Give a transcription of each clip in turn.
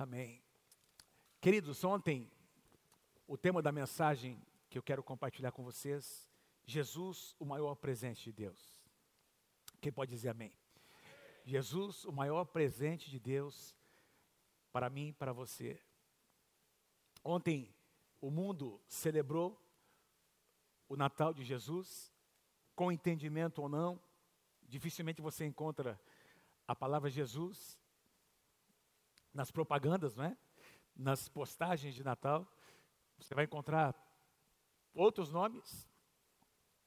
Amém. Queridos, ontem o tema da mensagem que eu quero compartilhar com vocês, Jesus, o maior presente de Deus. Quem pode dizer amém? Jesus, o maior presente de Deus para mim e para você. Ontem o mundo celebrou o Natal de Jesus, com entendimento ou não, dificilmente você encontra a palavra Jesus nas propagandas, não é? nas postagens de Natal. Você vai encontrar outros nomes,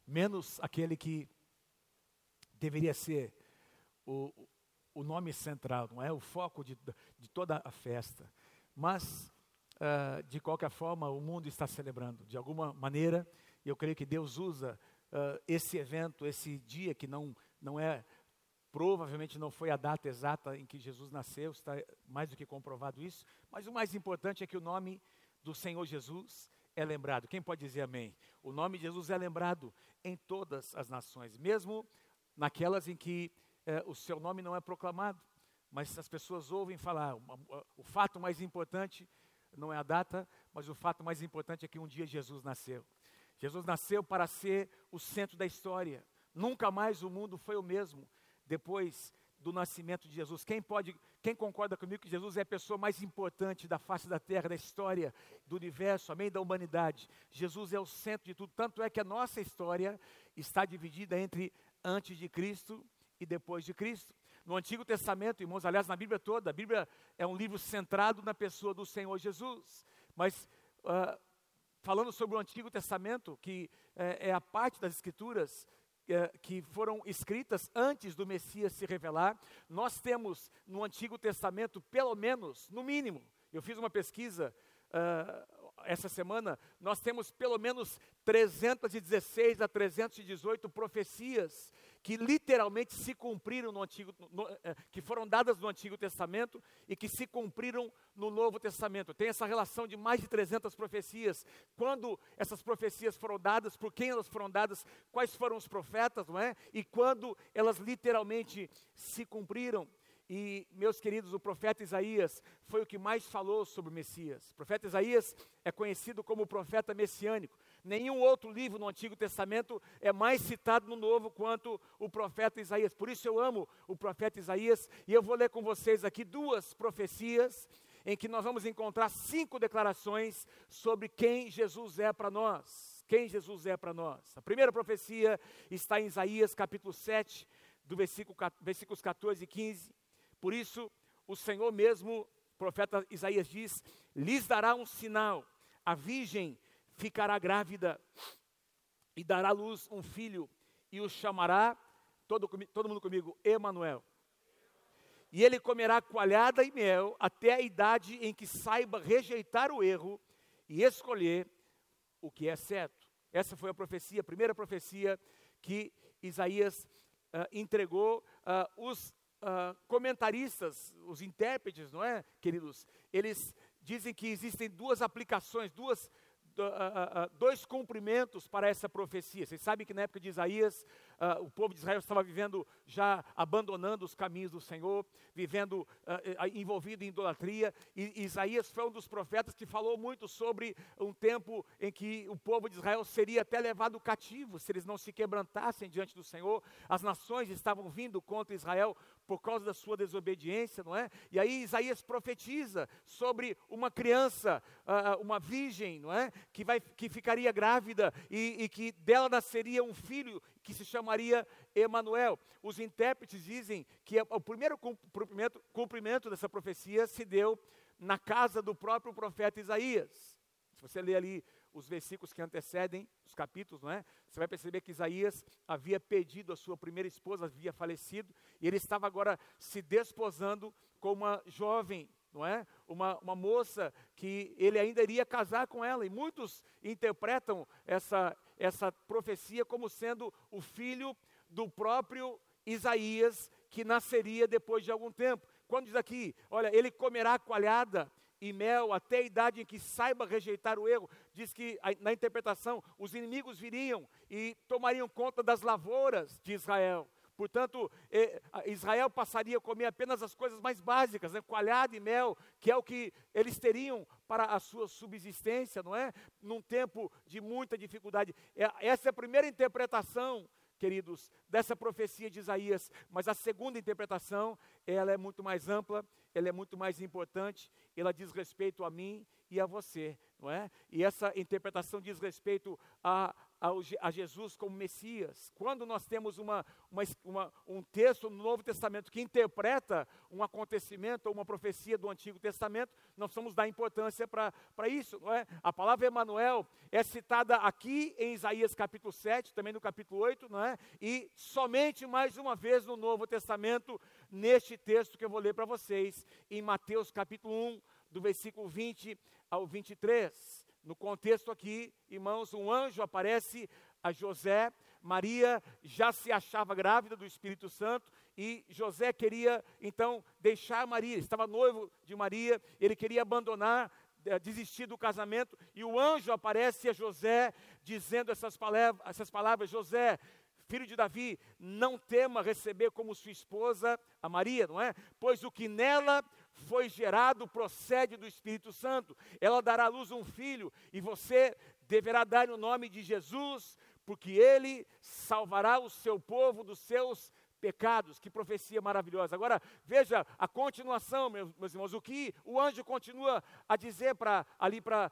menos aquele que deveria ser o, o nome central, não é? O foco de, de toda a festa. Mas, uh, de qualquer forma, o mundo está celebrando. De alguma maneira, eu creio que Deus usa uh, esse evento, esse dia que não, não é Provavelmente não foi a data exata em que Jesus nasceu, está mais do que comprovado isso, mas o mais importante é que o nome do Senhor Jesus é lembrado. Quem pode dizer amém? O nome de Jesus é lembrado em todas as nações, mesmo naquelas em que eh, o seu nome não é proclamado, mas as pessoas ouvem falar. O, o fato mais importante não é a data, mas o fato mais importante é que um dia Jesus nasceu. Jesus nasceu para ser o centro da história. Nunca mais o mundo foi o mesmo depois do nascimento de Jesus. Quem pode, quem concorda comigo que Jesus é a pessoa mais importante da face da terra, da história, do universo, amém, da humanidade? Jesus é o centro de tudo. Tanto é que a nossa história está dividida entre antes de Cristo e depois de Cristo. No Antigo Testamento, irmãos, aliás, na Bíblia toda, a Bíblia é um livro centrado na pessoa do Senhor Jesus. Mas uh, falando sobre o Antigo Testamento, que é, é a parte das Escrituras que foram escritas antes do Messias se revelar. Nós temos no Antigo Testamento, pelo menos, no mínimo, eu fiz uma pesquisa uh, essa semana, nós temos pelo menos 316 a 318 profecias que literalmente se cumpriram no Antigo, no, eh, que foram dadas no Antigo Testamento e que se cumpriram no Novo Testamento. Tem essa relação de mais de 300 profecias. Quando essas profecias foram dadas, por quem elas foram dadas, quais foram os profetas, não é? E quando elas literalmente se cumpriram. E, meus queridos, o profeta Isaías foi o que mais falou sobre o Messias. O profeta Isaías é conhecido como o profeta messiânico. Nenhum outro livro no Antigo Testamento é mais citado no Novo quanto o profeta Isaías. Por isso eu amo o profeta Isaías e eu vou ler com vocês aqui duas profecias em que nós vamos encontrar cinco declarações sobre quem Jesus é para nós. Quem Jesus é para nós. A primeira profecia está em Isaías capítulo 7, do versículo, versículos 14 e 15 por isso, o Senhor mesmo, o profeta Isaías diz: lhes dará um sinal, a virgem ficará grávida e dará à luz um filho, e o chamará, todo, todo mundo comigo, Emanuel. E ele comerá coalhada e mel até a idade em que saiba rejeitar o erro e escolher o que é certo. Essa foi a profecia, a primeira profecia que Isaías uh, entregou. Uh, os uh, comentaristas, os intérpretes, não é, queridos? Eles dizem que existem duas aplicações, duas, uh, uh, dois cumprimentos para essa profecia. Vocês sabem que na época de Isaías, uh, o povo de Israel estava vivendo já abandonando os caminhos do Senhor, vivendo uh, envolvido em idolatria. E Isaías foi um dos profetas que falou muito sobre um tempo em que o povo de Israel seria até levado cativo se eles não se quebrantassem diante do Senhor. As nações estavam vindo contra Israel por causa da sua desobediência, não é? E aí Isaías profetiza sobre uma criança, uma virgem, não é? Que, vai, que ficaria grávida e, e que dela nasceria um filho que se chamaria Emanuel. Os intérpretes dizem que o primeiro cumprimento, cumprimento dessa profecia se deu na casa do próprio profeta Isaías. Se você ler ali os versículos que antecedem os capítulos, não é? Você vai perceber que Isaías havia pedido a sua primeira esposa, havia falecido, e ele estava agora se desposando com uma jovem, não é? Uma, uma moça que ele ainda iria casar com ela, e muitos interpretam essa, essa profecia como sendo o filho do próprio Isaías, que nasceria depois de algum tempo. Quando diz aqui, olha, ele comerá coalhada e mel até a idade em que saiba rejeitar o erro. Diz que na interpretação os inimigos viriam e tomariam conta das lavouras de Israel Portanto, Israel passaria a comer apenas as coisas mais básicas, né? coalhada e mel, que é o que eles teriam para a sua subsistência, não é? Num tempo de muita dificuldade. É, essa é a primeira interpretação queridos, dessa profecia de Isaías, mas a segunda interpretação, ela é muito mais ampla, ela é muito mais importante, ela diz respeito a mim e a você, não é? E essa interpretação diz respeito a, a, Jesus como Messias. Quando nós temos uma, uma, uma, um texto no Novo Testamento que interpreta um acontecimento ou uma profecia do Antigo Testamento, nós vamos dar importância para isso. Não é? A palavra Emanuel é citada aqui em Isaías capítulo 7, também no capítulo 8, não é? e somente mais uma vez no Novo Testamento, neste texto que eu vou ler para vocês, em Mateus capítulo 1, do versículo 20 ao 23. No contexto aqui, irmãos, um anjo aparece a José, Maria já se achava grávida do Espírito Santo e José queria então deixar Maria, estava noivo de Maria, ele queria abandonar, eh, desistir do casamento e o anjo aparece a José dizendo essas palavras, essas palavras José, filho de Davi, não tema receber como sua esposa a Maria, não é? Pois o que nela foi gerado procede do Espírito Santo. Ela dará à luz um filho e você deverá dar o nome de Jesus, porque ele salvará o seu povo dos seus pecados. Que profecia maravilhosa. Agora, veja a continuação, meus, irmãos, o que o anjo continua a dizer para ali para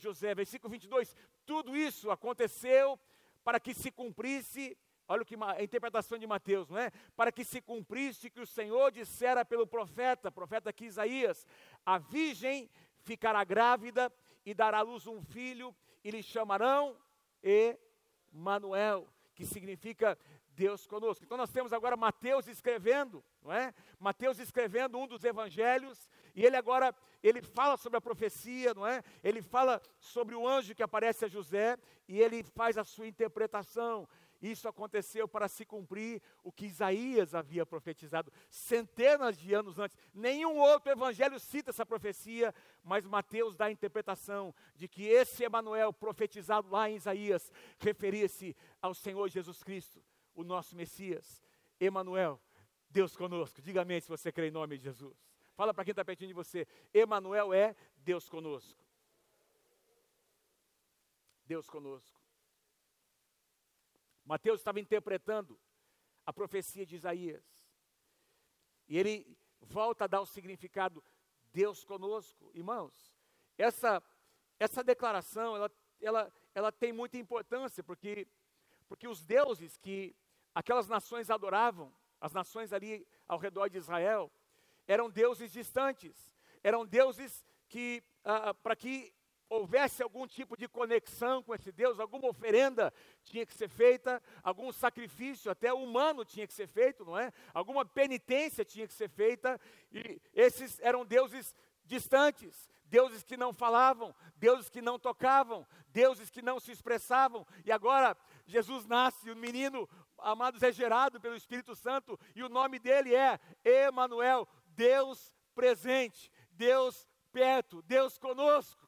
José, versículo 22. Tudo isso aconteceu para que se cumprisse Olha o que a interpretação de Mateus, não é? Para que se cumprisse que o Senhor dissera pelo profeta, profeta aqui Isaías: a virgem ficará grávida e dará à luz um filho, e lhe chamarão Emanuel, que significa Deus conosco. Então nós temos agora Mateus escrevendo, não é? Mateus escrevendo um dos evangelhos, e ele agora ele fala sobre a profecia, não é? Ele fala sobre o anjo que aparece a José e ele faz a sua interpretação. Isso aconteceu para se cumprir o que Isaías havia profetizado centenas de anos antes. Nenhum outro evangelho cita essa profecia, mas Mateus dá a interpretação de que esse Emanuel profetizado lá em Isaías referia-se ao Senhor Jesus Cristo, o nosso Messias. Emanuel, Deus conosco. Diga amém se você crê em nome de Jesus. Fala para quem está pertinho de você. Emanuel é Deus conosco. Deus conosco. Mateus estava interpretando a profecia de Isaías. E ele volta a dar o significado Deus conosco. Irmãos, essa, essa declaração, ela, ela, ela tem muita importância, porque, porque os deuses que aquelas nações adoravam, as nações ali ao redor de Israel, eram deuses distantes, eram deuses que, ah, para que houvesse algum tipo de conexão com esse Deus, alguma oferenda tinha que ser feita, algum sacrifício até humano tinha que ser feito, não é? Alguma penitência tinha que ser feita, e esses eram deuses distantes, deuses que não falavam, deuses que não tocavam, deuses que não se expressavam. E agora Jesus nasce, o menino, amados, é gerado pelo Espírito Santo, e o nome dele é Emanuel, Deus presente, Deus perto, Deus conosco.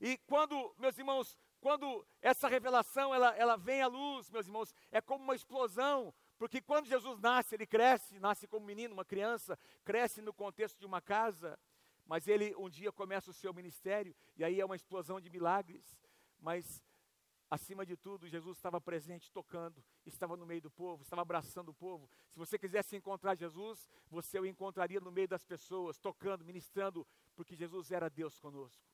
E quando, meus irmãos, quando essa revelação ela, ela vem à luz, meus irmãos, é como uma explosão, porque quando Jesus nasce, ele cresce, nasce como menino, uma criança, cresce no contexto de uma casa, mas ele um dia começa o seu ministério, e aí é uma explosão de milagres, mas acima de tudo, Jesus estava presente, tocando, estava no meio do povo, estava abraçando o povo. Se você quisesse encontrar Jesus, você o encontraria no meio das pessoas, tocando, ministrando, porque Jesus era Deus conosco.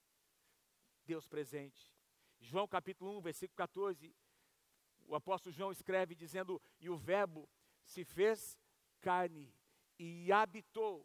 Deus presente. João capítulo 1, versículo 14, o apóstolo João escreve dizendo: E o Verbo se fez carne e habitou.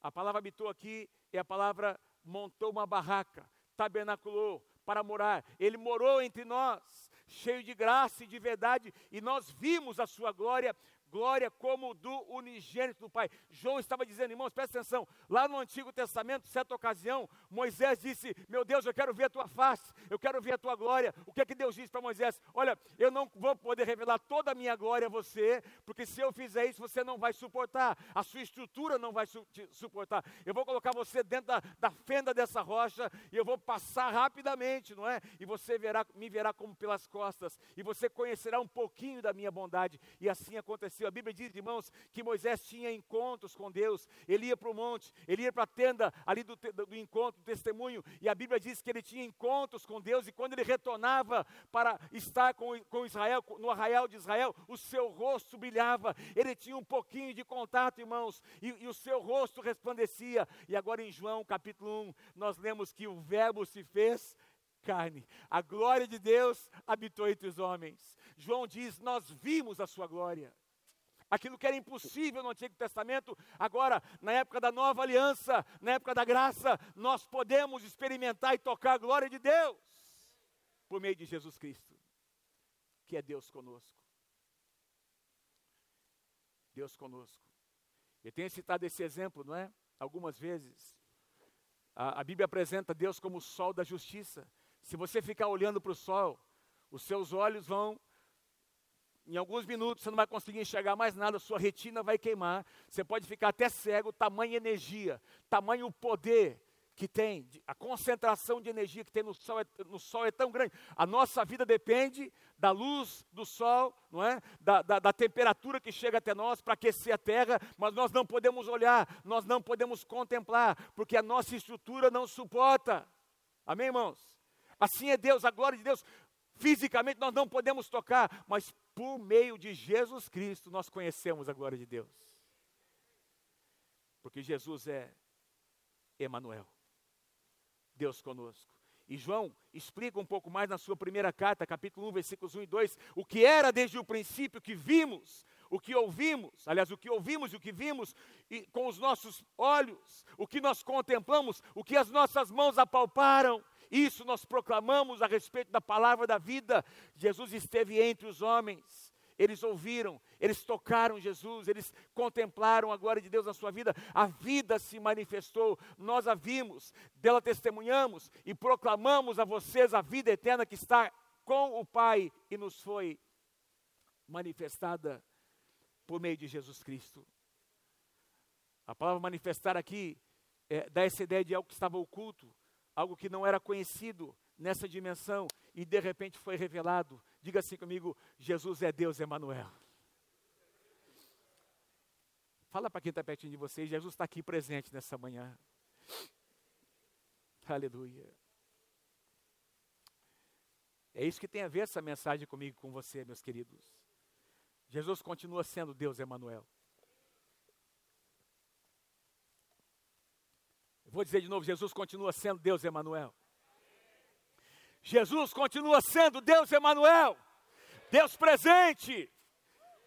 A palavra habitou aqui é a palavra montou uma barraca, tabernaculou para morar. Ele morou entre nós, cheio de graça e de verdade, e nós vimos a sua glória, glória como do unigênito do Pai. João estava dizendo, irmãos, presta atenção, lá no Antigo Testamento, certa ocasião, Moisés disse: Meu Deus, eu quero ver a tua face, eu quero ver a tua glória. O que é que Deus disse para Moisés? Olha, eu não vou poder revelar toda a minha glória a você, porque se eu fizer isso, você não vai suportar, a sua estrutura não vai su suportar. Eu vou colocar você dentro da, da fenda dessa rocha e eu vou passar rapidamente, não é? E você verá, me verá como pelas costas, e você conhecerá um pouquinho da minha bondade. E assim aconteceu. A Bíblia diz, irmãos, que Moisés tinha encontros com Deus, ele ia para o monte, ele ia para a tenda ali do, do encontro, testemunho, e a Bíblia diz que ele tinha encontros com Deus, e quando ele retornava para estar com, com Israel, no arraial de Israel, o seu rosto brilhava, ele tinha um pouquinho de contato, irmãos, e, e o seu rosto resplandecia. E agora em João capítulo 1, nós lemos que o Verbo se fez carne. A glória de Deus habitou entre os homens. João diz: Nós vimos a sua glória. Aquilo que era impossível no Antigo Testamento, agora, na época da nova aliança, na época da graça, nós podemos experimentar e tocar a glória de Deus por meio de Jesus Cristo, que é Deus conosco. Deus conosco. Eu tenho citado esse exemplo, não é? Algumas vezes. A, a Bíblia apresenta Deus como o sol da justiça. Se você ficar olhando para o sol, os seus olhos vão, em alguns minutos, você não vai conseguir enxergar mais nada, sua retina vai queimar, você pode ficar até cego, tamanha energia, tamanho poder que tem, a concentração de energia que tem no sol, é, no sol é tão grande. A nossa vida depende da luz do sol, não é? Da, da, da temperatura que chega até nós para aquecer a terra, mas nós não podemos olhar, nós não podemos contemplar, porque a nossa estrutura não suporta. Amém, irmãos? Assim é Deus, a glória de Deus. Fisicamente nós não podemos tocar, mas por meio de Jesus Cristo nós conhecemos a glória de Deus. Porque Jesus é Emanuel. Deus conosco. E João explica um pouco mais na sua primeira carta, capítulo 1, versículos 1 e 2, o que era desde o princípio que vimos, o que ouvimos, aliás, o que ouvimos e o que vimos e com os nossos olhos, o que nós contemplamos, o que as nossas mãos apalparam, isso nós proclamamos a respeito da palavra da vida. Jesus esteve entre os homens. Eles ouviram, eles tocaram Jesus, eles contemplaram a glória de Deus na sua vida. A vida se manifestou, nós a vimos, dela testemunhamos e proclamamos a vocês a vida eterna que está com o Pai e nos foi manifestada por meio de Jesus Cristo. A palavra manifestar aqui é, dá essa ideia de algo que estava oculto, algo que não era conhecido nessa dimensão e de repente foi revelado. Diga assim comigo: Jesus é Deus Emanuel. Fala para quem está pertinho de você, Jesus está aqui presente nessa manhã. Aleluia. É isso que tem a ver essa mensagem comigo, com você, meus queridos. Jesus continua sendo Deus Emanuel. Vou dizer de novo: Jesus continua sendo Deus Emanuel. Jesus continua sendo Deus Emanuel. Deus presente.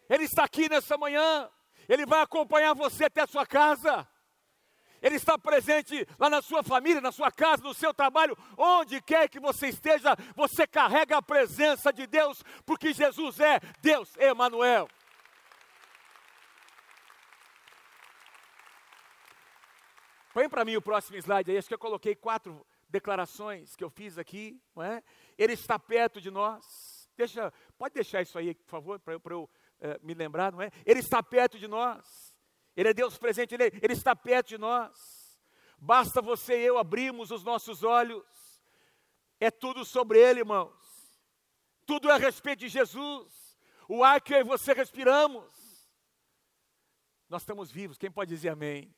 Ele está aqui nessa manhã. Ele vai acompanhar você até a sua casa. Ele está presente lá na sua família, na sua casa, no seu trabalho, onde quer que você esteja, você carrega a presença de Deus, porque Jesus é Deus Emanuel. Põe para mim o próximo slide aí, acho que eu coloquei quatro declarações que eu fiz aqui, não é? Ele está perto de nós. Deixa, pode deixar isso aí, por favor, para eu, eu é, me lembrar, não é? Ele está perto de nós. Ele é Deus presente, ele, ele está perto de nós. Basta você e eu abrirmos os nossos olhos. É tudo sobre Ele, irmãos. Tudo é a respeito de Jesus. O ar que eu e você respiramos. Nós estamos vivos, quem pode dizer amém?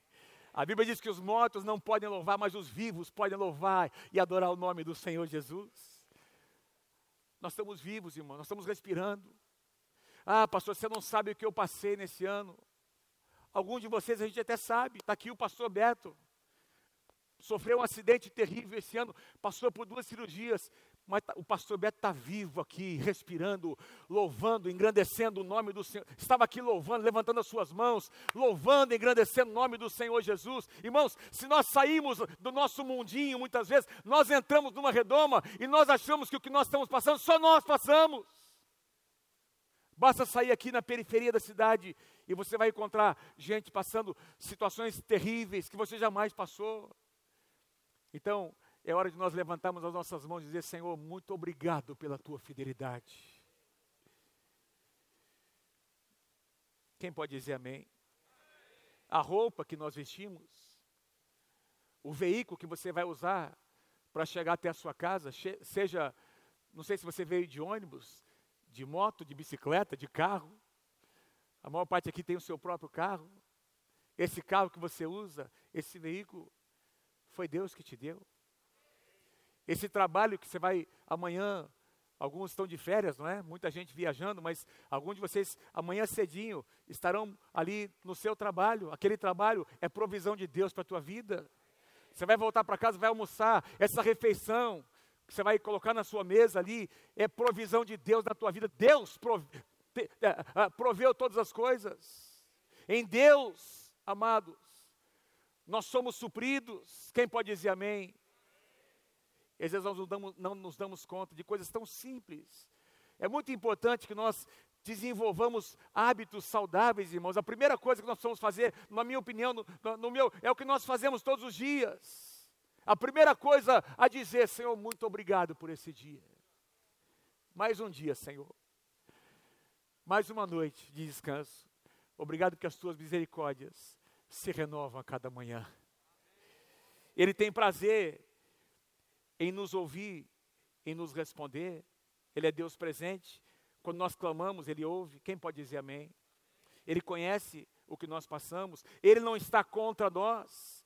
A Bíblia diz que os mortos não podem louvar, mas os vivos podem louvar e adorar o nome do Senhor Jesus. Nós estamos vivos, irmão, nós estamos respirando. Ah, pastor, você não sabe o que eu passei nesse ano. Alguns de vocês a gente até sabe, está aqui o pastor Beto. Sofreu um acidente terrível esse ano, passou por duas cirurgias mas tá, o pastor Beto está vivo aqui, respirando, louvando, engrandecendo o nome do Senhor. Estava aqui louvando, levantando as suas mãos, louvando, engrandecendo o nome do Senhor Jesus. Irmãos, se nós saímos do nosso mundinho, muitas vezes, nós entramos numa redoma e nós achamos que o que nós estamos passando, só nós passamos. Basta sair aqui na periferia da cidade e você vai encontrar gente passando situações terríveis que você jamais passou. Então, é hora de nós levantarmos as nossas mãos e dizer: Senhor, muito obrigado pela tua fidelidade. Quem pode dizer amém? A roupa que nós vestimos, o veículo que você vai usar para chegar até a sua casa, seja, não sei se você veio de ônibus, de moto, de bicicleta, de carro. A maior parte aqui tem o seu próprio carro. Esse carro que você usa, esse veículo, foi Deus que te deu. Esse trabalho que você vai amanhã, alguns estão de férias, não é? Muita gente viajando, mas alguns de vocês amanhã cedinho estarão ali no seu trabalho. Aquele trabalho é provisão de Deus para a tua vida. Você vai voltar para casa, vai almoçar. Essa refeição que você vai colocar na sua mesa ali é provisão de Deus na tua vida. Deus te, uh, proveu todas as coisas. Em Deus, amados, nós somos supridos. Quem pode dizer amém? E às vezes nós não, damos, não nos damos conta de coisas tão simples. É muito importante que nós desenvolvamos hábitos saudáveis, irmãos. A primeira coisa que nós precisamos fazer, na minha opinião, no, no, meu, é o que nós fazemos todos os dias. A primeira coisa a dizer, Senhor, muito obrigado por esse dia. Mais um dia, Senhor. Mais uma noite de descanso. Obrigado que as tuas misericórdias se renovam a cada manhã. Ele tem prazer em nos ouvir, em nos responder. Ele é Deus presente. Quando nós clamamos, Ele ouve. Quem pode dizer amém? Ele conhece o que nós passamos. Ele não está contra nós.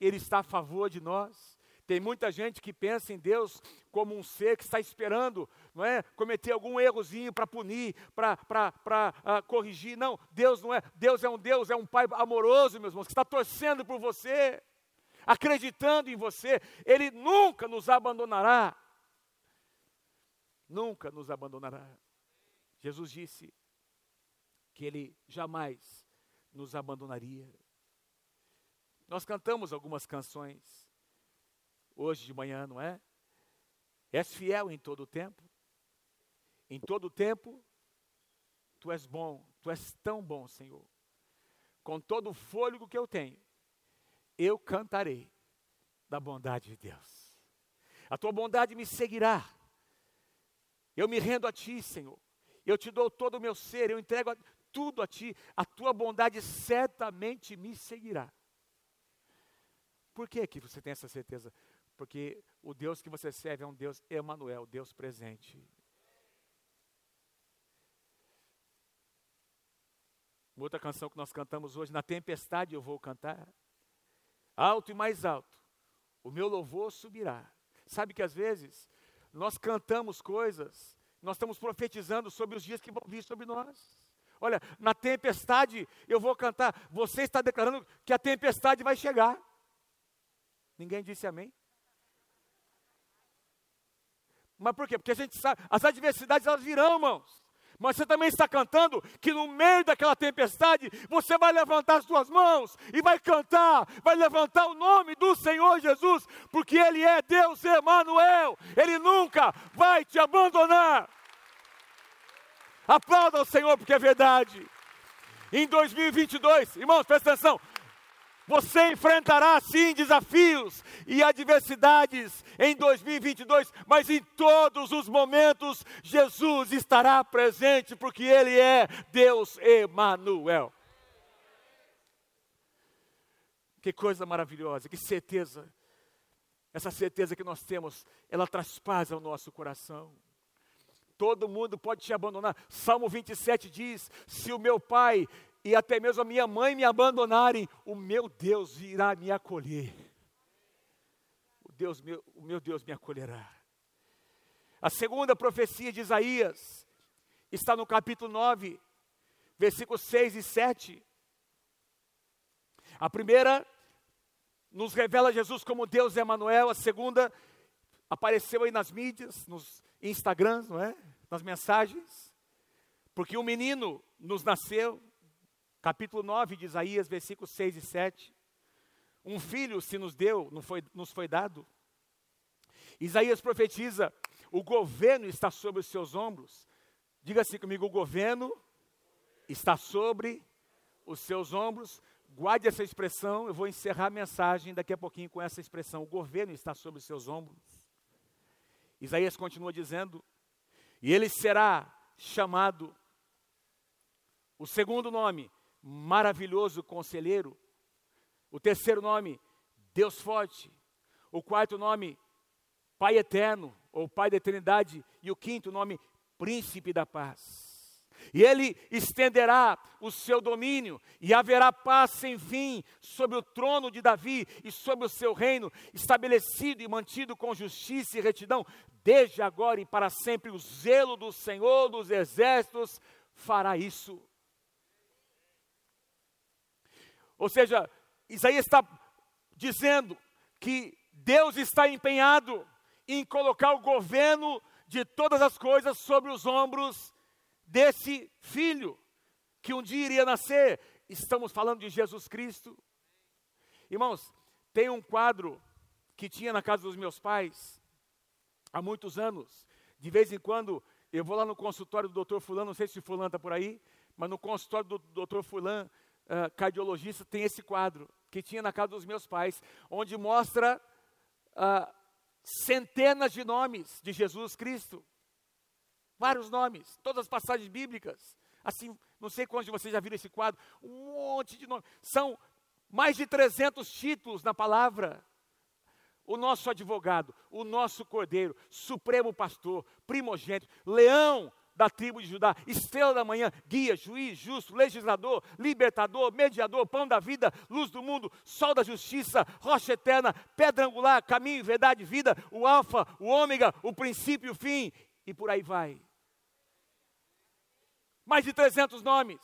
Ele está a favor de nós. Tem muita gente que pensa em Deus como um ser que está esperando, não é? Cometer algum errozinho para punir, para uh, corrigir. Não, Deus não é. Deus é um Deus, é um Pai amoroso, meus irmãos, que está torcendo por você acreditando em você, Ele nunca nos abandonará. Nunca nos abandonará. Jesus disse que Ele jamais nos abandonaria. Nós cantamos algumas canções hoje de manhã, não é? És fiel em todo o tempo. Em todo o tempo, tu és bom, tu és tão bom, Senhor. Com todo o fôlego que eu tenho, eu cantarei da bondade de Deus. A tua bondade me seguirá. Eu me rendo a ti, Senhor. Eu te dou todo o meu ser, eu entrego tudo a ti. A tua bondade certamente me seguirá. Por que que você tem essa certeza? Porque o Deus que você serve é um Deus Emanuel, Deus presente. Outra canção que nós cantamos hoje, na tempestade eu vou cantar alto e mais alto, o meu louvor subirá. Sabe que às vezes nós cantamos coisas, nós estamos profetizando sobre os dias que vão vir sobre nós. Olha, na tempestade eu vou cantar, você está declarando que a tempestade vai chegar. Ninguém disse amém? Mas por quê? Porque a gente sabe, as adversidades elas virão, irmãos mas você também está cantando que no meio daquela tempestade você vai levantar as suas mãos e vai cantar, vai levantar o nome do Senhor Jesus, porque Ele é Deus Emanuel, Ele nunca vai te abandonar. Aplauda o Senhor porque é verdade. Em 2022, irmãos, presta atenção, você enfrentará sim desafios e adversidades em 2022, mas em todos os momentos Jesus estará presente, porque Ele é Deus Emanuel. Que coisa maravilhosa, que certeza. Essa certeza que nós temos, ela traz paz ao nosso coração. Todo mundo pode te abandonar. Salmo 27 diz: Se o meu pai e até mesmo a minha mãe me abandonarem, o meu Deus irá me acolher. O, Deus, meu, o meu Deus me acolherá. A segunda profecia de Isaías está no capítulo 9, versículos 6 e 7. A primeira nos revela Jesus como Deus Emanuel, a segunda apareceu aí nas mídias, nos Instagrams, não é? Nas mensagens. Porque um menino nos nasceu, capítulo 9 de Isaías, versículos 6 e 7. Um filho se nos deu, não foi, nos foi dado. Isaías profetiza: o governo está sobre os seus ombros. Diga assim comigo: o governo está sobre os seus ombros. Guarde essa expressão, eu vou encerrar a mensagem daqui a pouquinho com essa expressão. O governo está sobre os seus ombros. Isaías continua dizendo: e ele será chamado, o segundo nome, maravilhoso conselheiro. O terceiro nome, Deus forte. O quarto nome, Pai eterno, ou Pai da eternidade. E o quinto nome, Príncipe da paz. E ele estenderá o seu domínio, e haverá paz sem fim sobre o trono de Davi e sobre o seu reino, estabelecido e mantido com justiça e retidão, desde agora e para sempre. O zelo do Senhor dos exércitos fará isso. Ou seja, Isaías está dizendo que Deus está empenhado em colocar o governo de todas as coisas sobre os ombros desse filho que um dia iria nascer. Estamos falando de Jesus Cristo. Irmãos, tem um quadro que tinha na casa dos meus pais há muitos anos. De vez em quando eu vou lá no consultório do doutor Fulano, não sei se Fulano está por aí, mas no consultório do doutor Fulano, uh, cardiologista, tem esse quadro que tinha na casa dos meus pais, onde mostra uh, centenas de nomes de Jesus Cristo. Vários nomes, todas as passagens bíblicas. Assim, não sei quantos de vocês já viram esse quadro, um monte de nomes. São mais de 300 títulos na palavra. O nosso advogado, o nosso cordeiro, supremo pastor, primogênito, leão da tribo de Judá, estrela da manhã, guia, juiz, justo, legislador, libertador, mediador, pão da vida, luz do mundo, sol da justiça, rocha eterna, pedra angular, caminho, verdade, vida, o alfa, o ômega, o princípio e o fim, e por aí vai mais de 300 nomes.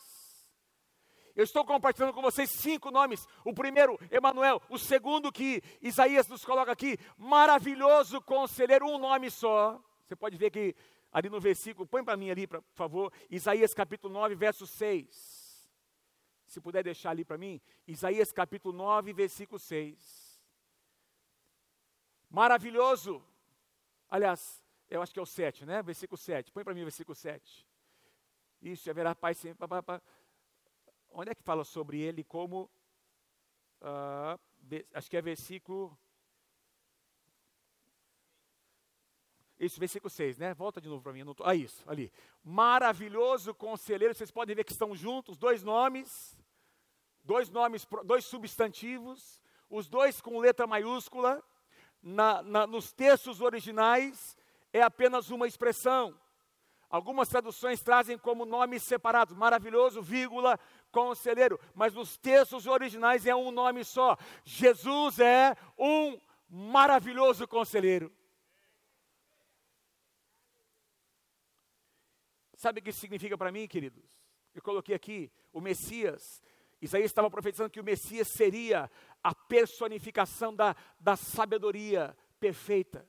Eu estou compartilhando com vocês cinco nomes. O primeiro, Emanuel. O segundo que Isaías nos coloca aqui, maravilhoso conselheiro, um nome só. Você pode ver que ali no versículo, põe para mim ali, por favor, Isaías capítulo 9, verso 6. Se puder deixar ali para mim, Isaías capítulo 9, versículo 6. Maravilhoso. Aliás, eu acho que é o 7, né? Versículo 7. Põe para mim o versículo 7. Isso, haverá paz sempre. Onde é que fala sobre ele como. Uh, acho que é versículo. Isso, versículo 6, né? Volta de novo para mim. Não tô, ah, isso, ali. Maravilhoso conselheiro. Vocês podem ver que estão juntos, dois nomes. Dois nomes, dois substantivos. Os dois com letra maiúscula. Na, na, nos textos originais, é apenas uma expressão. Algumas traduções trazem como nomes separados, maravilhoso, vírgula, conselheiro, mas nos textos originais é um nome só. Jesus é um maravilhoso conselheiro. Sabe o que isso significa para mim, queridos? Eu coloquei aqui o Messias. Isaías estava profetizando que o Messias seria a personificação da, da sabedoria perfeita.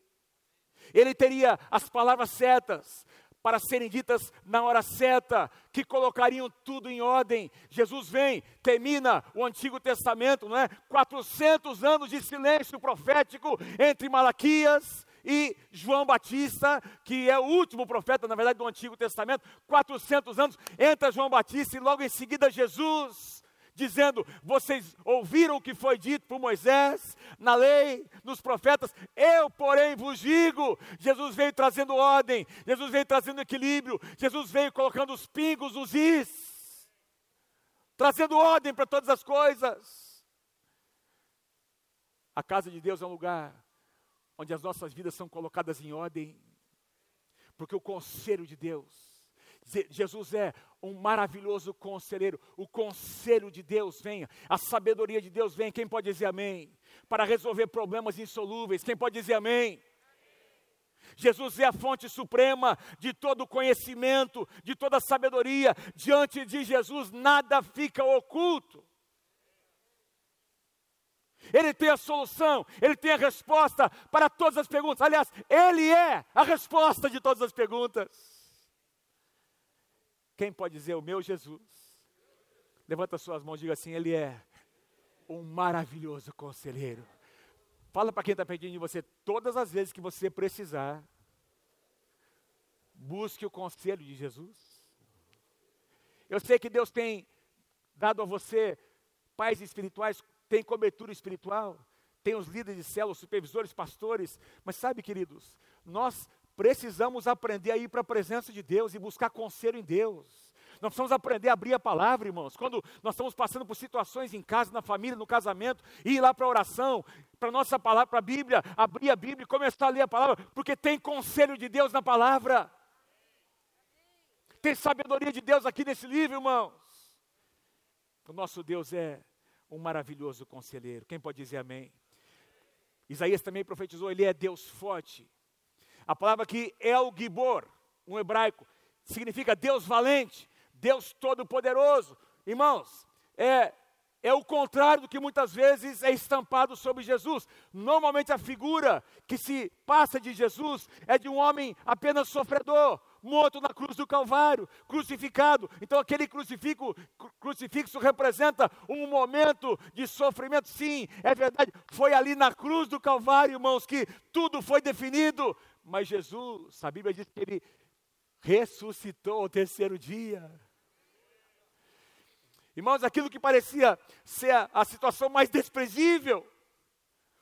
Ele teria as palavras certas, para serem ditas na hora certa, que colocariam tudo em ordem. Jesus vem, termina o Antigo Testamento, não é? 400 anos de silêncio profético entre Malaquias e João Batista, que é o último profeta, na verdade, do Antigo Testamento, 400 anos, entra João Batista e logo em seguida Jesus dizendo: Vocês ouviram o que foi dito por Moisés, na lei, nos profetas, eu, porém, vos digo. Jesus veio trazendo ordem, Jesus veio trazendo equilíbrio, Jesus veio colocando os pingos nos is, trazendo ordem para todas as coisas. A casa de Deus é um lugar onde as nossas vidas são colocadas em ordem, porque o conselho de Deus Jesus é um maravilhoso conselheiro. O conselho de Deus vem, a sabedoria de Deus vem. Quem pode dizer amém? Para resolver problemas insolúveis. Quem pode dizer amém? Jesus é a fonte suprema de todo conhecimento, de toda sabedoria. Diante de Jesus nada fica oculto. Ele tem a solução, ele tem a resposta para todas as perguntas. Aliás, ele é a resposta de todas as perguntas. Quem pode dizer o meu Jesus? Levanta suas mãos e diga assim: Ele é um maravilhoso conselheiro. Fala para quem está pedindo de você todas as vezes que você precisar. Busque o conselho de Jesus. Eu sei que Deus tem dado a você pais espirituais, tem cobertura espiritual, tem os líderes de céu, os supervisores, pastores, mas sabe, queridos, nós precisamos aprender a ir para a presença de Deus e buscar conselho em Deus. Nós precisamos aprender a abrir a palavra, irmãos. Quando nós estamos passando por situações em casa, na família, no casamento, ir lá para a oração, para a nossa palavra, para a Bíblia, abrir a Bíblia e começar a ler a palavra, porque tem conselho de Deus na palavra. Tem sabedoria de Deus aqui nesse livro, irmãos. O nosso Deus é um maravilhoso conselheiro. Quem pode dizer amém? Isaías também profetizou, ele é Deus forte. A palavra é o Gibor, um hebraico, significa Deus valente. Deus Todo-Poderoso. Irmãos, é, é o contrário do que muitas vezes é estampado sobre Jesus. Normalmente a figura que se passa de Jesus é de um homem apenas sofredor, morto na cruz do Calvário, crucificado. Então aquele crucifixo, crucifixo representa um momento de sofrimento. Sim, é verdade. Foi ali na cruz do Calvário, irmãos, que tudo foi definido. Mas Jesus, a Bíblia diz que ele ressuscitou ao terceiro dia. Irmãos, aquilo que parecia ser a, a situação mais desprezível,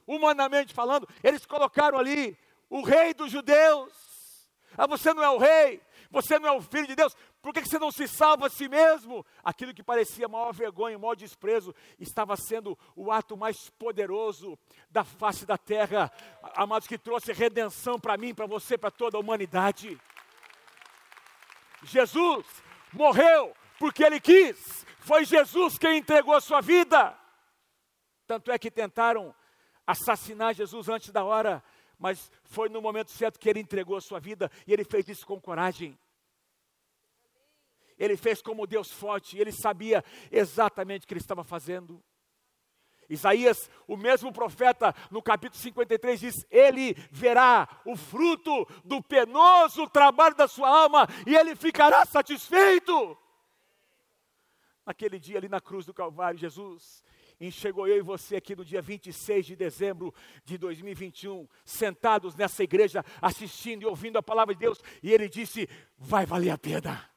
humanamente falando, eles colocaram ali o rei dos judeus. Ah, você não é o rei, você não é o filho de Deus, por que você não se salva a si mesmo? Aquilo que parecia maior vergonha, maior desprezo, estava sendo o ato mais poderoso da face da terra, amados, que trouxe redenção para mim, para você, para toda a humanidade. Jesus morreu porque ele quis, foi Jesus quem entregou a sua vida. Tanto é que tentaram assassinar Jesus antes da hora, mas foi no momento certo que ele entregou a sua vida e ele fez isso com coragem. Ele fez como Deus forte, ele sabia exatamente o que ele estava fazendo. Isaías, o mesmo profeta, no capítulo 53, diz: Ele verá o fruto do penoso trabalho da sua alma e ele ficará satisfeito. Naquele dia ali na cruz do Calvário, Jesus enxergou eu e você aqui no dia 26 de dezembro de 2021, sentados nessa igreja, assistindo e ouvindo a palavra de Deus, e ele disse: Vai valer a pena.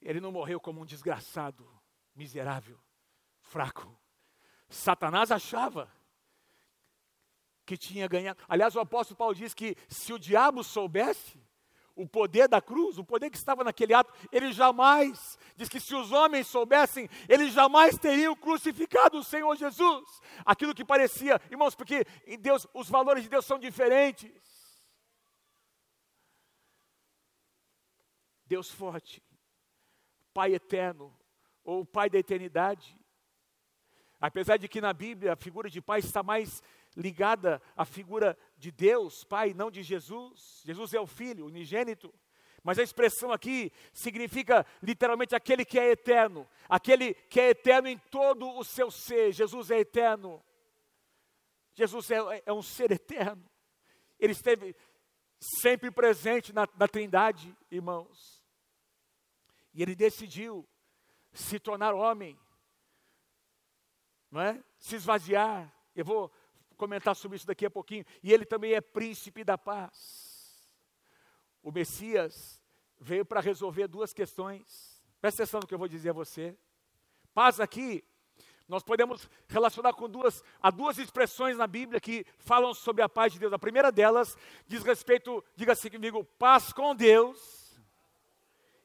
Ele não morreu como um desgraçado, miserável, fraco. Satanás achava que tinha ganhado. Aliás, o apóstolo Paulo diz que se o diabo soubesse o poder da cruz, o poder que estava naquele ato, ele jamais, diz que se os homens soubessem, eles jamais teriam crucificado o Senhor Jesus. Aquilo que parecia, irmãos, porque em Deus, os valores de Deus são diferentes. Deus forte, Pai eterno, ou Pai da eternidade. Apesar de que na Bíblia a figura de Pai está mais ligada à figura de Deus, Pai, não de Jesus. Jesus é o Filho, unigênito. Mas a expressão aqui significa literalmente aquele que é eterno, aquele que é eterno em todo o seu ser. Jesus é eterno. Jesus é, é um ser eterno. Ele esteve sempre presente na, na Trindade, irmãos. E ele decidiu se tornar homem, não é? Se esvaziar. Eu vou comentar sobre isso daqui a pouquinho. E ele também é príncipe da paz. O Messias veio para resolver duas questões. Presta atenção no que eu vou dizer a você. Paz aqui, nós podemos relacionar com duas, há duas expressões na Bíblia que falam sobre a paz de Deus. A primeira delas diz respeito, diga assim comigo, paz com Deus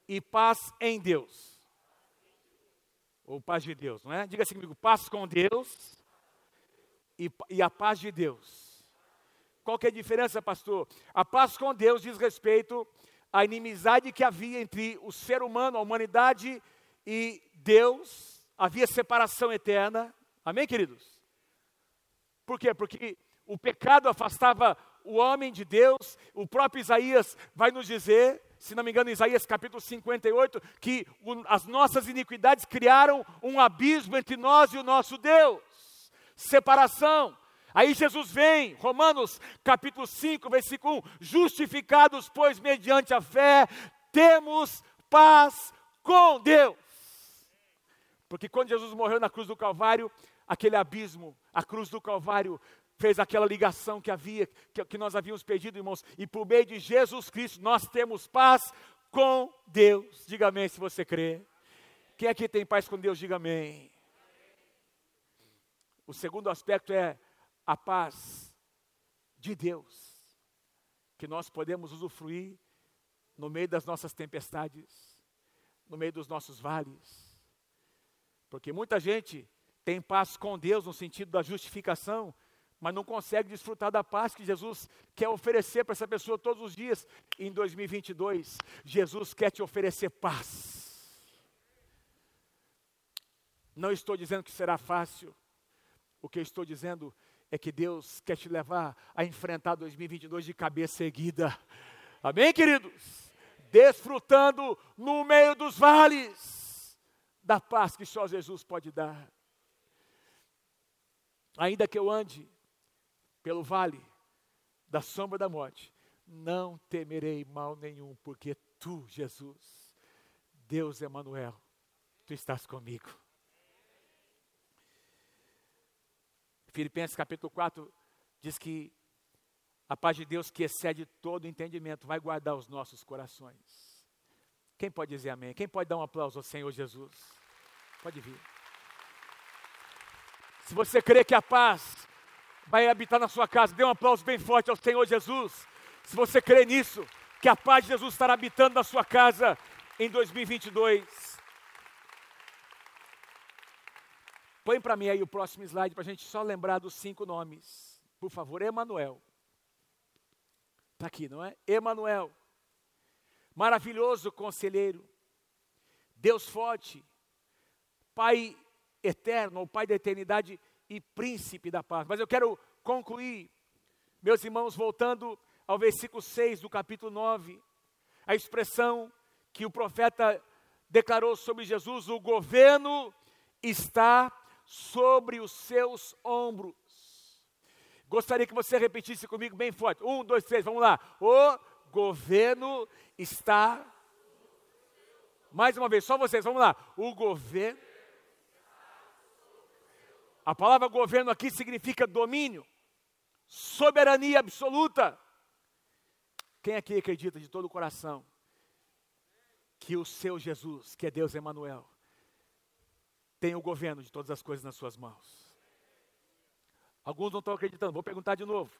e paz em Deus. Ou paz de Deus, não é? Diga assim comigo, paz com Deus e, e a paz de Deus. Qual que é a diferença, pastor? A paz com Deus diz respeito à inimizade que havia entre o ser humano, a humanidade e Deus. Havia separação eterna. Amém, queridos? Por quê? Porque o pecado afastava o homem de Deus. O próprio Isaías vai nos dizer, se não me engano, Isaías capítulo 58, que o, as nossas iniquidades criaram um abismo entre nós e o nosso Deus separação. Aí Jesus vem, Romanos capítulo 5, versículo 1: justificados, pois, mediante a fé, temos paz com Deus. Porque quando Jesus morreu na cruz do Calvário, aquele abismo, a cruz do Calvário, fez aquela ligação que havia, que, nós havíamos pedido, irmãos, e por meio de Jesus Cristo nós temos paz com Deus. Diga amém se você crê. Quem aqui tem paz com Deus, diga amém. O segundo aspecto é a paz de Deus, que nós podemos usufruir no meio das nossas tempestades, no meio dos nossos vales. Porque muita gente tem paz com Deus no sentido da justificação, mas não consegue desfrutar da paz que Jesus quer oferecer para essa pessoa todos os dias. Em 2022, Jesus quer te oferecer paz. Não estou dizendo que será fácil. O que eu estou dizendo é que Deus quer te levar a enfrentar 2022 de cabeça erguida. Amém, queridos? Desfrutando no meio dos vales da paz que só Jesus pode dar. Ainda que eu ande pelo vale da sombra da morte, não temerei mal nenhum, porque tu, Jesus, Deus Emanuel, tu estás comigo. Filipenses capítulo 4 diz que a paz de Deus que excede todo entendimento vai guardar os nossos corações. Quem pode dizer amém? Quem pode dar um aplauso ao Senhor Jesus? Pode vir. Se você crê que a paz vai habitar na sua casa. Dê um aplauso bem forte ao Senhor Jesus. Se você crê nisso, que a paz de Jesus estará habitando na sua casa em 2022. Põe para mim aí o próximo slide para a gente só lembrar dos cinco nomes. Por favor, Emanuel. Está aqui, não é? Emanuel. Maravilhoso conselheiro. Deus forte. Pai eterno, o Pai da eternidade e príncipe da paz. Mas eu quero concluir, meus irmãos, voltando ao versículo 6 do capítulo 9, a expressão que o profeta declarou sobre Jesus: o governo está sobre os seus ombros. Gostaria que você repetisse comigo bem forte. Um, dois, três, vamos lá. O governo está. Mais uma vez, só vocês, vamos lá. O governo a palavra governo aqui significa domínio, soberania absoluta. Quem aqui acredita de todo o coração que o seu Jesus, que é Deus Emanuel, tem o governo de todas as coisas nas suas mãos? Alguns não estão acreditando, vou perguntar de novo.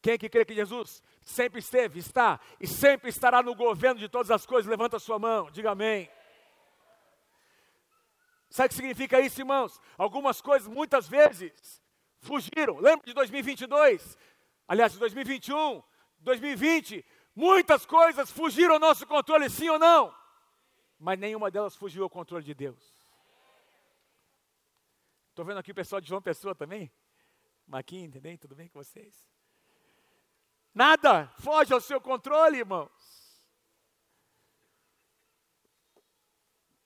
Quem é que crê que Jesus sempre esteve, está e sempre estará no governo de todas as coisas? Levanta a sua mão, diga amém. Sabe o que significa isso, irmãos? Algumas coisas, muitas vezes, fugiram. Lembra de 2022? Aliás, de 2021, 2020, muitas coisas fugiram ao nosso controle, sim ou não? Mas nenhuma delas fugiu ao controle de Deus. Estou vendo aqui o pessoal de João Pessoa também. Marquinhos, também, tudo bem com vocês? Nada foge ao seu controle, irmãos.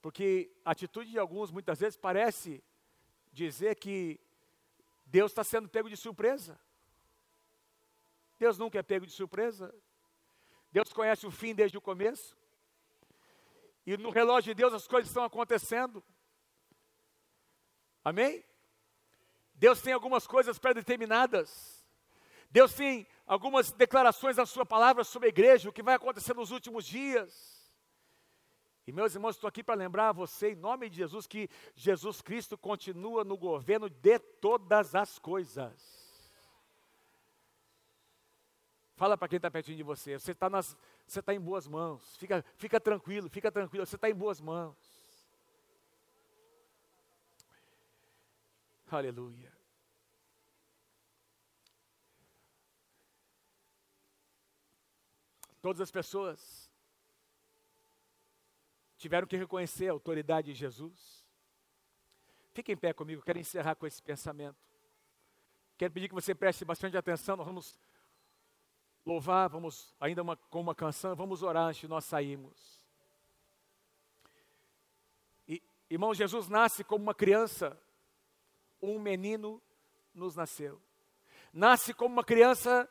Porque a atitude de alguns muitas vezes parece dizer que Deus está sendo pego de surpresa. Deus nunca é pego de surpresa. Deus conhece o fim desde o começo. E no relógio de Deus as coisas estão acontecendo. Amém? Deus tem algumas coisas pré-determinadas. Deus tem algumas declarações na sua palavra sobre a igreja, o que vai acontecer nos últimos dias. E meus irmãos, estou aqui para lembrar a você, em nome de Jesus, que Jesus Cristo continua no governo de todas as coisas. Fala para quem está pertinho de você, você está tá em boas mãos, fica, fica tranquilo, fica tranquilo, você está em boas mãos. Aleluia. Todas as pessoas tiveram que reconhecer a autoridade de Jesus. Fique em pé comigo, quero encerrar com esse pensamento. Quero pedir que você preste bastante atenção, nós vamos louvar, vamos ainda uma, com uma canção, vamos orar antes de nós sairmos. E, irmão, Jesus nasce como uma criança, um menino nos nasceu. Nasce como uma criança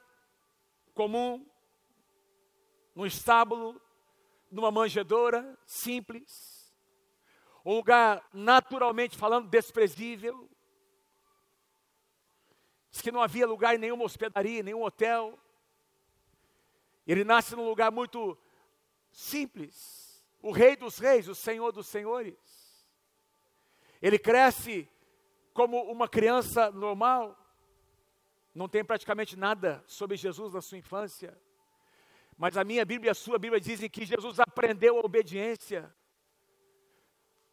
comum, no estábulo, numa manjedoura simples, um lugar naturalmente falando desprezível. Diz que não havia lugar em nenhuma hospedaria, nenhum hotel. Ele nasce num lugar muito simples. O Rei dos Reis, o Senhor dos Senhores. Ele cresce como uma criança normal. Não tem praticamente nada sobre Jesus na sua infância. Mas a minha Bíblia e a sua Bíblia dizem que Jesus aprendeu a obediência.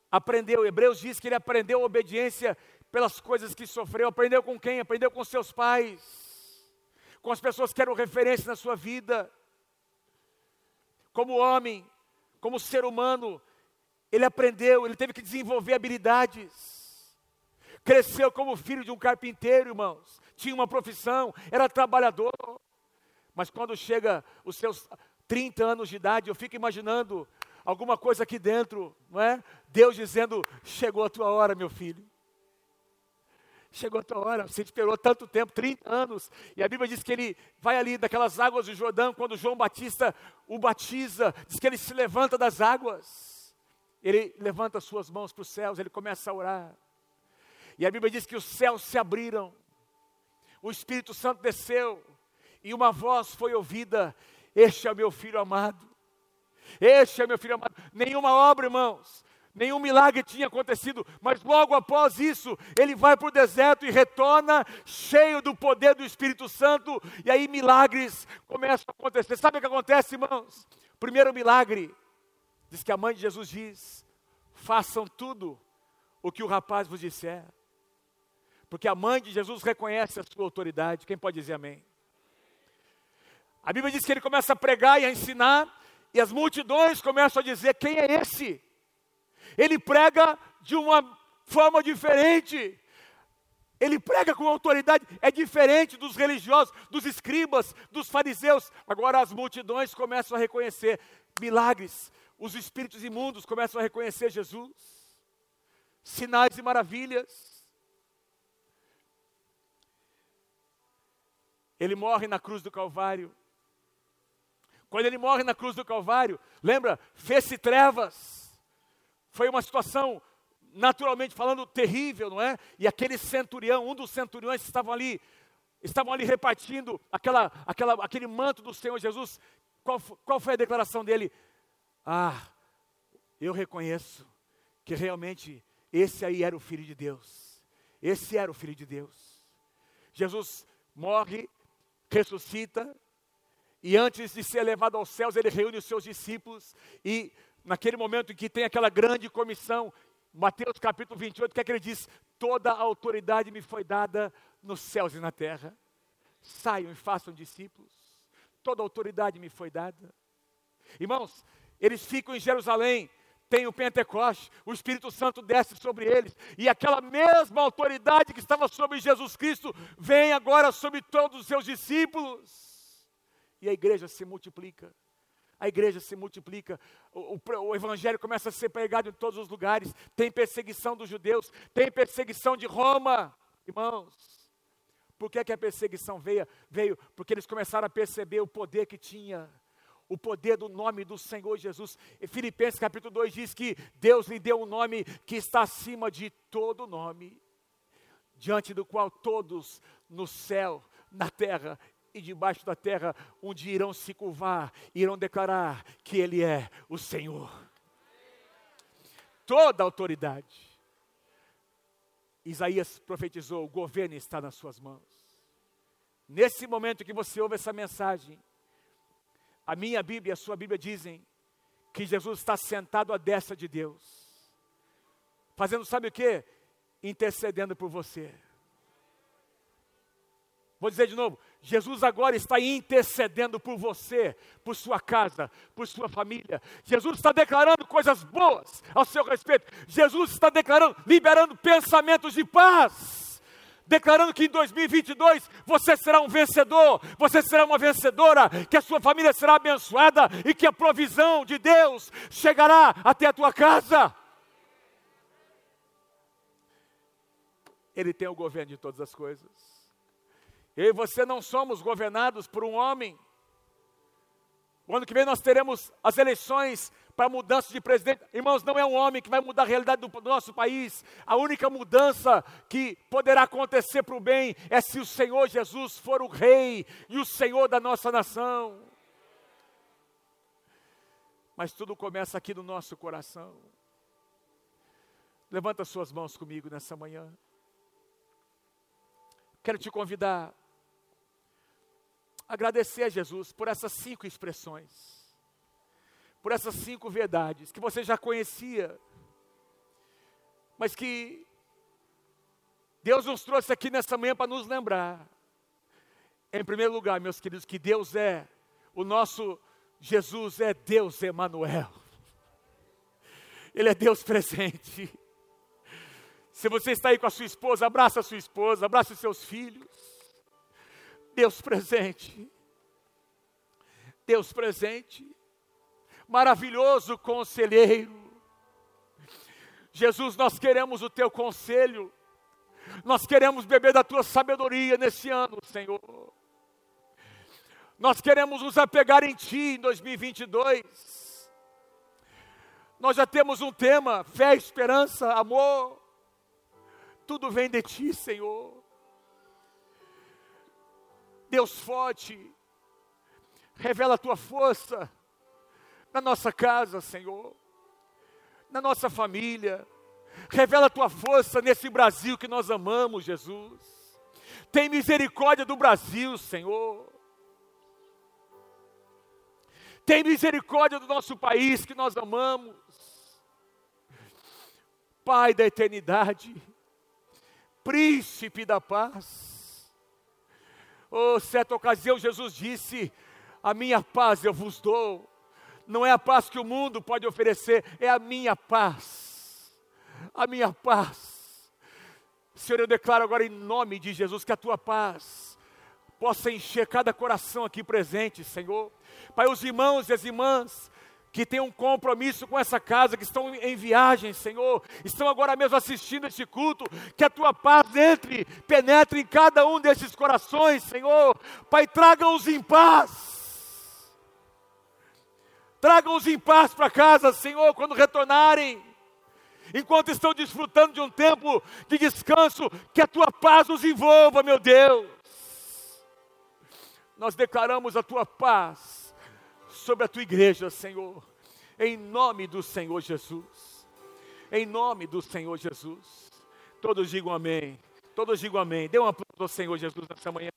Aprendeu, Hebreus diz que ele aprendeu a obediência pelas coisas que sofreu. Aprendeu com quem? Aprendeu com seus pais, com as pessoas que eram referência na sua vida. Como homem, como ser humano, ele aprendeu, ele teve que desenvolver habilidades. Cresceu como filho de um carpinteiro, irmãos. Tinha uma profissão, era trabalhador. Mas quando chega os seus 30 anos de idade, eu fico imaginando alguma coisa aqui dentro, não é? Deus dizendo: Chegou a tua hora, meu filho. Chegou a tua hora, você esperou tanto tempo, 30 anos, e a Bíblia diz que ele vai ali daquelas águas do Jordão, quando João Batista o batiza, diz que ele se levanta das águas, ele levanta suas mãos para os céus, ele começa a orar, e a Bíblia diz que os céus se abriram, o Espírito Santo desceu, e uma voz foi ouvida: Este é meu filho amado, este é meu filho amado. Nenhuma obra, irmãos, nenhum milagre tinha acontecido, mas logo após isso, ele vai para o deserto e retorna cheio do poder do Espírito Santo, e aí milagres começam a acontecer. Sabe o que acontece, irmãos? Primeiro milagre, diz que a mãe de Jesus diz: façam tudo o que o rapaz vos disser, porque a mãe de Jesus reconhece a sua autoridade. Quem pode dizer amém? A Bíblia diz que ele começa a pregar e a ensinar, e as multidões começam a dizer: quem é esse? Ele prega de uma forma diferente. Ele prega com autoridade, é diferente dos religiosos, dos escribas, dos fariseus. Agora as multidões começam a reconhecer milagres, os espíritos imundos começam a reconhecer Jesus, sinais e maravilhas. Ele morre na cruz do Calvário. Quando ele morre na cruz do Calvário, lembra? Fez-se trevas foi uma situação, naturalmente falando, terrível, não é? E aquele centurião, um dos centuriões que estavam ali, estavam ali repartindo aquela, aquela, aquele manto do Senhor Jesus. Qual, qual foi a declaração dele? Ah, eu reconheço que realmente esse aí era o Filho de Deus. Esse era o Filho de Deus. Jesus morre, ressuscita, e antes de ser levado aos céus, ele reúne os seus discípulos e naquele momento em que tem aquela grande comissão, Mateus capítulo 28, que é que ele diz? Toda a autoridade me foi dada nos céus e na terra. Saiam e façam discípulos. Toda a autoridade me foi dada. Irmãos, eles ficam em Jerusalém, tem o Pentecoste, o Espírito Santo desce sobre eles, e aquela mesma autoridade que estava sobre Jesus Cristo vem agora sobre todos os seus discípulos, e a igreja se multiplica a igreja se multiplica, o, o, o, evangelho começa a ser pregado em todos os lugares, tem perseguição dos judeus, tem perseguição de Roma, irmãos. Por que, que a perseguição veio? Veio porque eles começaram a perceber o poder que tinha, o poder do nome do Senhor Jesus. E Filipenses capítulo 2 diz que Deus lhe deu um nome que está acima de todo nome, diante do qual todos no céu, na terra e debaixo da terra, um dia irão se curvar, irão declarar que Ele é o Senhor. Toda autoridade. Isaías profetizou: o governo está nas suas mãos. Nesse momento que você ouve essa mensagem, a minha Bíblia e a sua Bíblia dizem que Jesus está sentado à destra de Deus, fazendo sabe o que? Intercedendo por você. Vou dizer de novo: Jesus agora está intercedendo por você, por sua casa, por sua família. Jesus está declarando coisas boas ao seu respeito. Jesus está declarando, liberando pensamentos de paz. Declarando que em 2022 você será um vencedor, você será uma vencedora, que a sua família será abençoada e que a provisão de Deus chegará até a tua casa. Ele tem o governo de todas as coisas. Eu e você não somos governados por um homem. O ano que vem nós teremos as eleições para mudança de presidente. Irmãos, não é um homem que vai mudar a realidade do, do nosso país. A única mudança que poderá acontecer para o bem é se o Senhor Jesus for o Rei e o Senhor da nossa nação. Mas tudo começa aqui no nosso coração. Levanta suas mãos comigo nessa manhã. Quero te convidar agradecer a Jesus por essas cinco expressões por essas cinco verdades que você já conhecia, mas que Deus nos trouxe aqui nessa manhã para nos lembrar. Em primeiro lugar, meus queridos, que Deus é o nosso Jesus é Deus Emanuel. Ele é Deus presente. Se você está aí com a sua esposa, abraça a sua esposa, abraça os seus filhos. Deus presente. Deus presente maravilhoso conselheiro. Jesus, nós queremos o teu conselho, nós queremos beber da tua sabedoria nesse ano, Senhor. Nós queremos nos apegar em Ti em 2022. Nós já temos um tema: fé, esperança, amor. Tudo vem de Ti, Senhor. Deus forte, revela a Tua força na nossa casa, Senhor, na nossa família. Revela a tua força nesse Brasil que nós amamos, Jesus. Tem misericórdia do Brasil, Senhor. Tem misericórdia do nosso país que nós amamos. Pai da eternidade, príncipe da paz. Oh, certa ocasião Jesus disse: A minha paz eu vos dou não é a paz que o mundo pode oferecer, é a minha paz. A minha paz. Senhor, eu declaro agora em nome de Jesus que a tua paz possa encher cada coração aqui presente, Senhor. Pai, os irmãos e as irmãs que têm um compromisso com essa casa, que estão em viagem, Senhor, estão agora mesmo assistindo este culto, que a tua paz entre, penetre em cada um desses corações, Senhor. Pai, traga-os em paz Tragam-os em paz para casa, Senhor, quando retornarem. Enquanto estão desfrutando de um tempo de descanso, que a tua paz os envolva, meu Deus. Nós declaramos a tua paz sobre a tua igreja, Senhor, em nome do Senhor Jesus. Em nome do Senhor Jesus. Todos digam amém. Todos digam amém. Dê uma aplauso ao Senhor Jesus nessa manhã.